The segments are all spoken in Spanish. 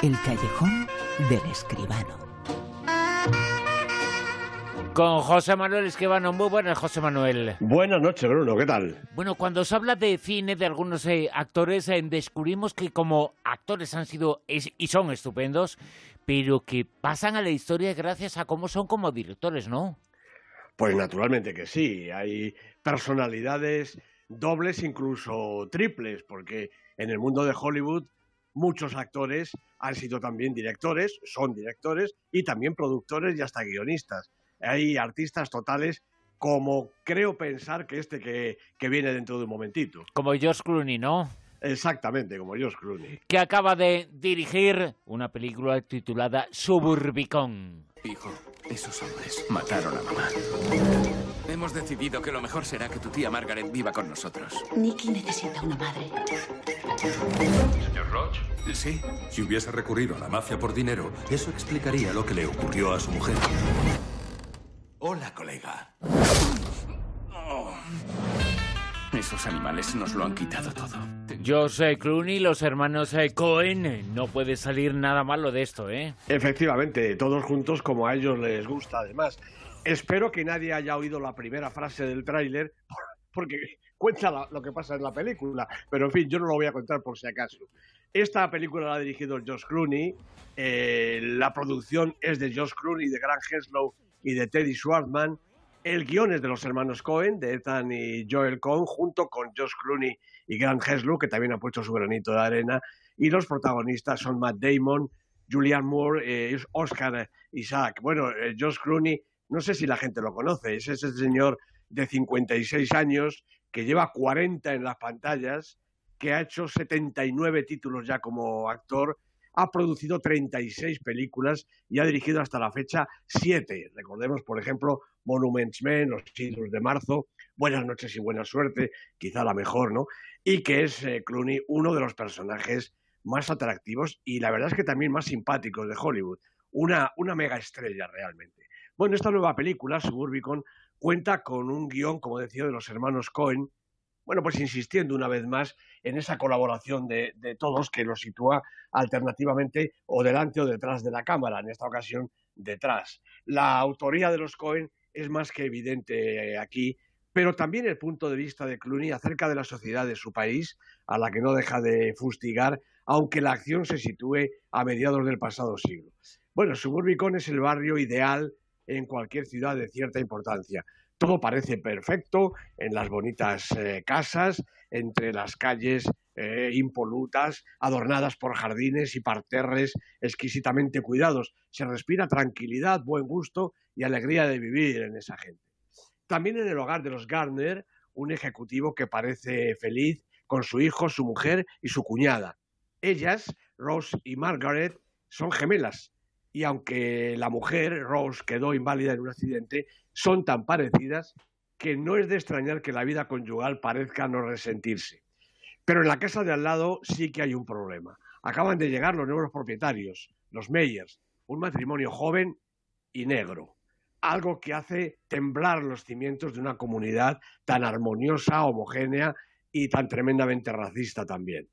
El callejón del escribano. Con José Manuel Escribano. Muy buenas, José Manuel. Buenas noches, Bruno. ¿Qué tal? Bueno, cuando se habla de cine, de algunos eh, actores, eh, descubrimos que como actores han sido y son estupendos, pero que pasan a la historia gracias a cómo son como directores, ¿no? Pues naturalmente que sí. Hay personalidades dobles, incluso triples, porque en el mundo de Hollywood muchos actores han sido también directores, son directores y también productores y hasta guionistas. Hay artistas totales como creo pensar que este que, que viene dentro de un momentito. Como George Clooney, ¿no? Exactamente, como George Clooney. Que acaba de dirigir una película titulada Suburbicon. Hijo, esos hombres mataron a mamá. Hemos decidido que lo mejor será que tu tía Margaret viva con nosotros. Nicky necesita una madre. ¿Señor Roach? ¿Sí? Si hubiese recurrido a la mafia por dinero, eso explicaría lo que le ocurrió a su mujer. Hola, colega. Esos animales nos lo han quitado todo. José Clooney, los hermanos eh, Cohen, no puede salir nada malo de esto, ¿eh? Efectivamente, todos juntos como a ellos les gusta, además. Espero que nadie haya oído la primera frase del tráiler, porque cuenta lo que pasa en la película, pero en fin, yo no lo voy a contar por si acaso. Esta película la ha dirigido Josh Clooney, eh, la producción es de Josh Clooney, de Grant Henslow y de Teddy Schwartzman, el guion es de los hermanos Cohen, de Ethan y Joel Cohen, junto con Josh Clooney y Grant Henslow, que también ha puesto su granito de arena, y los protagonistas son Matt Damon, Julianne Moore, eh, Oscar Isaac. Bueno, eh, Josh Clooney, no sé si la gente lo conoce, es ese señor de 56 años que lleva 40 en las pantallas, que ha hecho 79 títulos ya como actor, ha producido 36 películas y ha dirigido hasta la fecha 7. Recordemos, por ejemplo, Monuments Men, Los Siglos de Marzo, Buenas noches y buena suerte, quizá la mejor, ¿no? Y que es eh, Clooney uno de los personajes más atractivos y la verdad es que también más simpáticos de Hollywood. Una, una mega estrella realmente. Bueno, esta nueva película, Suburbicon, cuenta con un guion, como decía, de los hermanos Cohen, bueno, pues insistiendo una vez más en esa colaboración de, todos que los sitúa alternativamente o delante o detrás de la cámara, en esta ocasión detrás. La autoría de los Cohen es más que evidente aquí, pero también el punto de vista de Clooney acerca de la sociedad de su país, a la que no deja de fustigar, aunque la acción se sitúe a mediados del pasado siglo. Bueno, Suburbicon es el barrio ideal en cualquier ciudad de cierta importancia. Todo parece perfecto en las bonitas eh, casas, entre las calles eh, impolutas, adornadas por jardines y parterres exquisitamente cuidados. Se respira tranquilidad, buen gusto y alegría de vivir en esa gente. También en el hogar de los Gardner, un ejecutivo que parece feliz con su hijo, su mujer y su cuñada. Ellas, Rose y Margaret, son gemelas, y aunque la mujer, Rose, quedó inválida en un accidente, son tan parecidas que no es de extrañar que la vida conyugal parezca no resentirse. Pero en la casa de al lado sí que hay un problema. Acaban de llegar los nuevos propietarios, los Meyers, un matrimonio joven y negro, algo que hace temblar los cimientos de una comunidad tan armoniosa, homogénea y tan tremendamente racista también.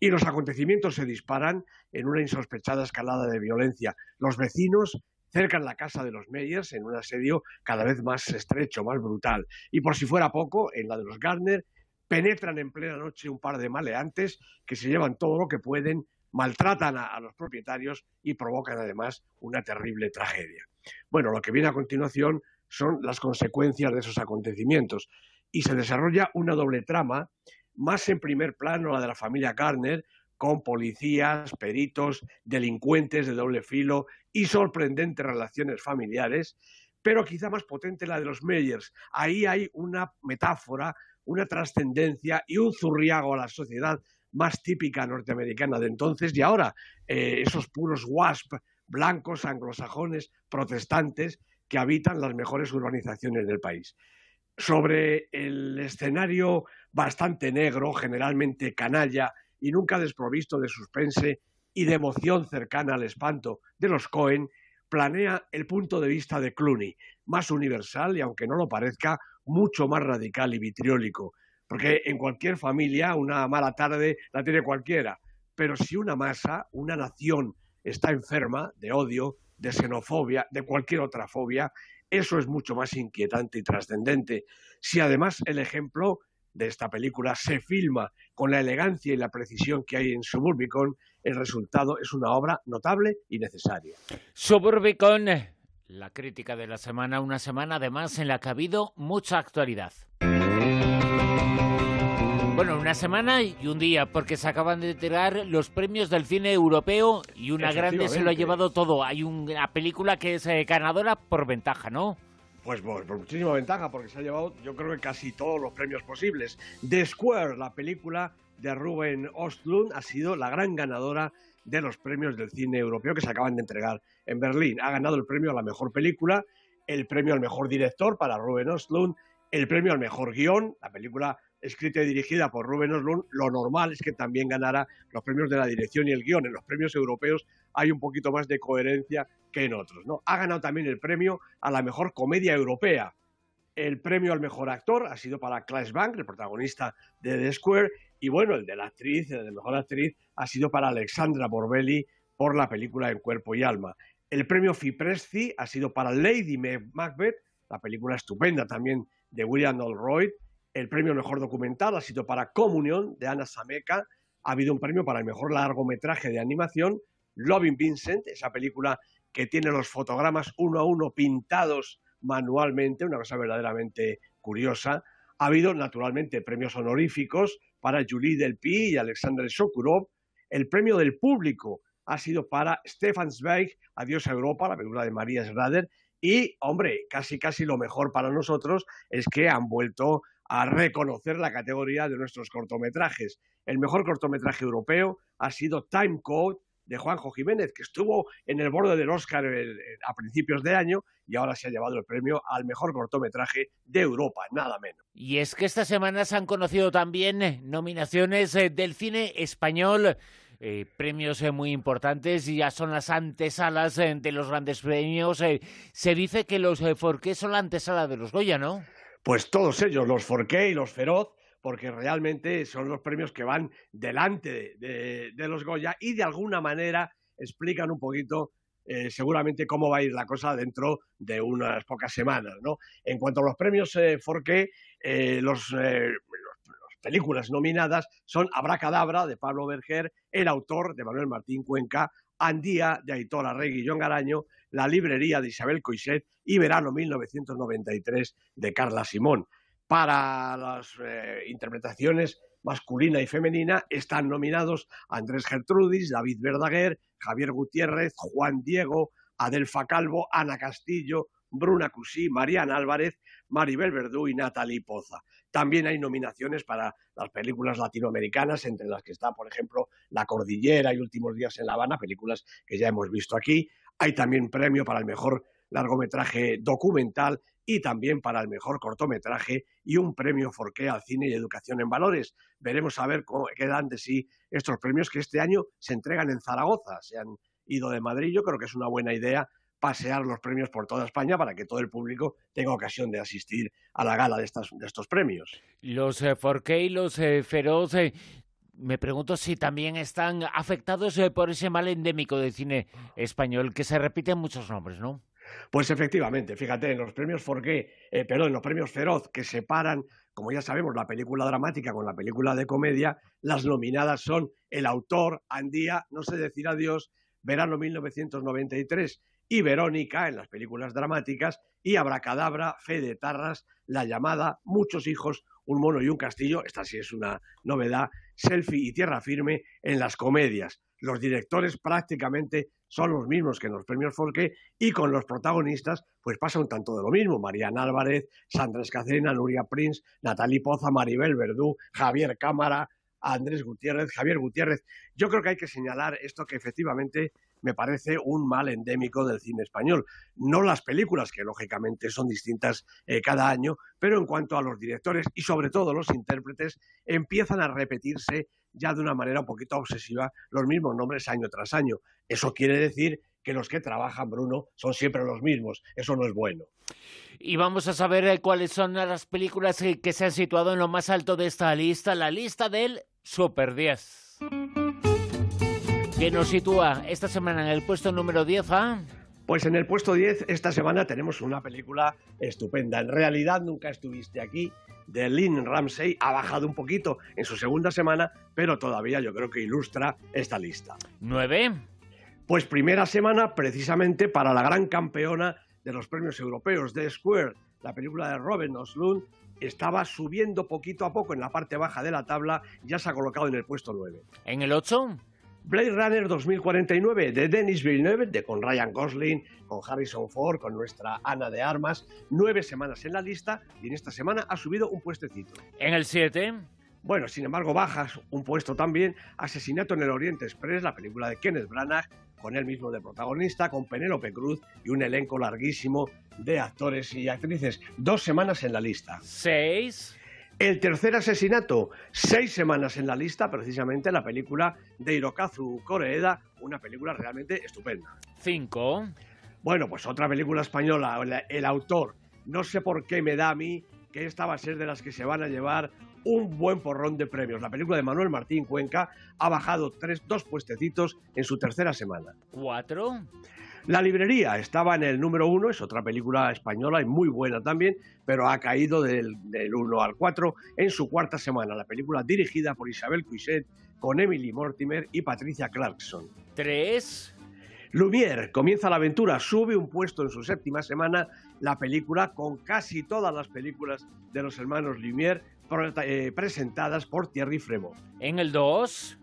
Y los acontecimientos se disparan en una insospechada escalada de violencia. Los vecinos cercan la casa de los Meyers en un asedio cada vez más estrecho, más brutal. Y por si fuera poco, en la de los Gardner, penetran en plena noche un par de maleantes que se llevan todo lo que pueden, maltratan a, a los propietarios y provocan además una terrible tragedia. Bueno, lo que viene a continuación son las consecuencias de esos acontecimientos y se desarrolla una doble trama, más en primer plano la de la familia Garner, con policías, peritos, delincuentes de doble filo y sorprendentes relaciones familiares, pero quizá más potente la de los Meyers. Ahí hay una metáfora, una trascendencia y un zurriago a la sociedad más típica norteamericana de entonces y ahora eh, esos puros wasp blancos, anglosajones, protestantes que habitan las mejores urbanizaciones del país. Sobre el escenario bastante negro, generalmente canalla y nunca desprovisto de suspense y de emoción cercana al espanto de los Cohen, planea el punto de vista de Clooney, más universal y, aunque no lo parezca, mucho más radical y vitriólico. Porque en cualquier familia una mala tarde la tiene cualquiera, pero si una masa, una nación está enferma de odio, de xenofobia, de cualquier otra fobia, eso es mucho más inquietante y trascendente. Si además el ejemplo de esta película se filma con la elegancia y la precisión que hay en Suburbicon, el resultado es una obra notable y necesaria. Suburbicon, la crítica de la semana, una semana además en la que ha habido mucha actualidad. Bueno, una semana y un día, porque se acaban de entregar los premios del cine europeo y una grande se lo ha llevado todo. Hay una película que es eh, ganadora por ventaja, ¿no? Pues por, muchísima ventaja, porque se ha llevado yo creo que casi todos los premios posibles. The Square, la película de Ruben Ostlund, ha sido la gran ganadora de los premios del cine europeo que se acaban de entregar en Berlín. Ha ganado el premio a la mejor película, el premio al mejor director para Ruben Ostlund, el premio al mejor guion, la película escrita y dirigida por Rubén Oslund, lo normal es que también ganara los premios de la dirección y el guion. En los premios europeos hay un poquito más de coherencia que en otros. ¿no? Ha ganado también el premio a la mejor comedia europea. El premio al mejor actor ha sido para Clash Bank, el protagonista de The Square, y bueno, el de la actriz, el de mejor actriz, ha sido para Alexandra Borbelli por la película En Cuerpo y Alma. El premio Fipresci ha sido para Lady Macbeth, la película estupenda también de William Allroyd, el premio mejor documental ha sido para Comunión de Ana Sameca. Ha habido un premio para el mejor largometraje de animación. Loving Vincent, esa película que tiene los fotogramas uno a uno pintados manualmente, una cosa verdaderamente curiosa. Ha habido, naturalmente, premios honoríficos para Julie Delpy y Alexander Sokurov. El premio del público ha sido para Stefan Zweig, Adiós a Europa, la película de María Schrader. Y, hombre, casi casi lo mejor para nosotros es que han vuelto a reconocer la categoría de nuestros cortometrajes. El mejor cortometraje europeo ha sido Time Code de Juanjo Jiménez, que estuvo en el borde del Oscar a principios de año y ahora se ha llevado el premio al mejor cortometraje de Europa, nada menos. Y es que esta semana se han conocido también eh, nominaciones eh, del cine español. Eh, premios muy importantes y ya son las antesalas de los grandes premios. se dice que los Forqué son la antesala de los Goya, ¿no? Pues todos ellos, los Forqué y los Feroz, porque realmente son los premios que van delante de, los Goya y de alguna manera explican un poquito eh, seguramente cómo va a ir la cosa dentro de unas pocas semanas. ¿no? En cuanto a los premios eh, Forqué, eh, los, películas nominadas son Abracadabra de Pablo Berger, El autor de Manuel Martín Cuenca, Andía de Aitor Arregui y John Garaño, La librería de Isabel Coixet y Verano 1993 de Carla Simón. Para las eh, interpretaciones masculina y femenina están nominados Andrés Gertrudis, David Verdaguer, Javier Gutiérrez, Juan Diego, Adelfa Calvo, Ana Castillo, Bruna Cusí, Mariana Álvarez, Maribel Verdú y Natalie Poza. También hay nominaciones para las películas latinoamericanas, entre las que está, por ejemplo, La Cordillera y Últimos Días en La Habana, películas que ya hemos visto aquí. Hay también premio para el mejor largometraje documental y también para el mejor cortometraje y un premio Forqué al cine y educación en valores. Veremos a ver cómo quedan de sí estos premios que este año se entregan en Zaragoza. Se han ido de Madrid. Yo creo que es una buena idea pasear los premios por toda España para que todo el público tenga ocasión de asistir a la gala de, estos premios. Los eh, Forqué y los eh, Feroz, eh, me pregunto si también están afectados por ese mal endémico del cine español, que se repiten muchos nombres, ¿no? Pues efectivamente, fíjate, en los premios Forqué, perdón, en los premios Feroz, que separan, como ya sabemos, la película dramática con la película de comedia, las nominadas son El autor, Andía, No sé decir adiós, Verano 1993 y Verónica en las películas dramáticas y Abracadabra, Fe de Tarras, La llamada, Muchos hijos, Un mono y un castillo, esta sí es una novedad, Selfie y Tierra firme en las comedias. Los directores prácticamente son los mismos que en los premios Folke y con los protagonistas pues pasa un tanto de lo mismo. Mariana Álvarez, Sandra Escacena, Nuria Prince, Natalie Poza, Maribel Verdú, Javier Cámara, Andrés Gutiérrez, Javier Gutiérrez. Yo creo que hay que señalar esto que efectivamente me parece un mal endémico del cine español. No las películas, que lógicamente son distintas eh, cada año, pero en cuanto a los directores y sobre todo los intérpretes, empiezan a repetirse ya de una manera un poquito obsesiva los mismos nombres año tras año. Eso quiere decir que los que trabajan, Bruno, son siempre los mismos. Eso no es bueno. Y vamos a saber eh, cuáles son las películas que se han situado en lo más alto de esta lista, la lista del Super 10. Que nos sitúa esta semana en el puesto número 10 a... Pues en el puesto 10 esta semana tenemos una película estupenda. En realidad nunca estuviste aquí, de Lynn Ramsey. Ha bajado un poquito en su segunda semana, pero todavía yo creo que ilustra esta lista. 9. Pues primera semana precisamente para la gran campeona de los premios europeos, The Square, la película de Robin Oslund, estaba subiendo poquito a poco en la parte baja de la tabla, ya se ha colocado en el puesto 9. En el 8. Blade Runner 2049 de Denis Villeneuve, de con Ryan Gosling, con Harrison Ford, con nuestra Ana de Armas, nueve semanas en la lista y en esta semana ha subido un puestecito. En el 7. Bueno, sin embargo, bajas un puesto también Asesinato en el Oriente Express, la película de Kenneth Branagh, con él mismo de protagonista, con Penélope Cruz y un elenco larguísimo de actores y actrices. Dos semanas en la lista. 6. El tercer asesinato, seis semanas en la lista, precisamente la película de Hirokazu Koreeda, una película realmente estupenda. 5. Bueno, pues otra película española, el autor, no sé por qué me da a mí que esta va a ser de las que se van a llevar un buen porrón de premios. La película de Manuel Martín Cuenca ha bajado tres, dos puestecitos en su tercera semana. 4. La librería estaba en el número uno, es otra película española y muy buena también, pero ha caído del, del 1 al 4 en su cuarta semana. La película dirigida por Isabel Cuiset, con Emily Mortimer y Patricia Clarkson. 3. Lumière comienza la aventura, sube un puesto en su séptima semana la película con casi todas las películas de los hermanos Lumière eh, presentadas por Thierry Fremont. En el 2.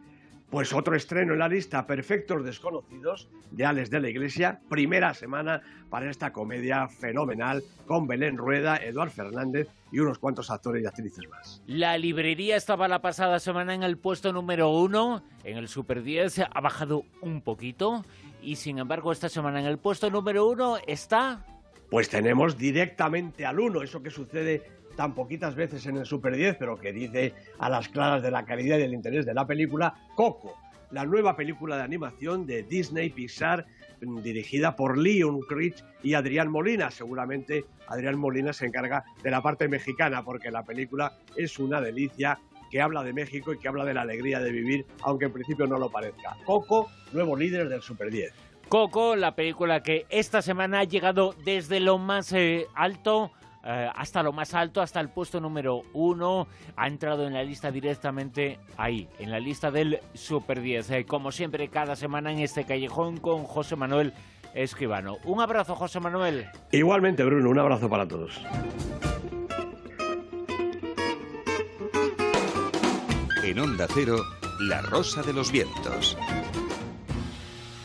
Pues otro estreno en la lista, Perfectos Desconocidos, de Alex de la Iglesia, primera semana para esta comedia fenomenal con Belén Rueda, Eduard Fernández y unos cuantos actores y actrices más. La librería estaba la pasada semana en el puesto número uno, en el Super 10 ha bajado un poquito y sin embargo esta semana en el puesto número uno está... Pues tenemos directamente al uno, eso que sucede tan poquitas veces en el Super 10, pero que dice a las claras de la calidad y del interés de la película, Coco, la nueva película de animación de Disney Pixar dirigida por Leon Critch y Adrián Molina. Seguramente Adrián Molina se encarga de la parte mexicana porque la película es una delicia que habla de México y que habla de la alegría de vivir, aunque en principio no lo parezca. Coco, nuevo líder del Super 10. Coco, la película que esta semana ha llegado desde lo más eh, alto eh, hasta lo más alto, hasta el puesto número uno. Ha entrado en la lista directamente ahí, en la lista del Super 10. Eh, como siempre, cada semana en este callejón con José Manuel Escribano. Un abrazo, José Manuel. Igualmente, Bruno, un abrazo para todos. En Onda Cero, La Rosa de los Vientos.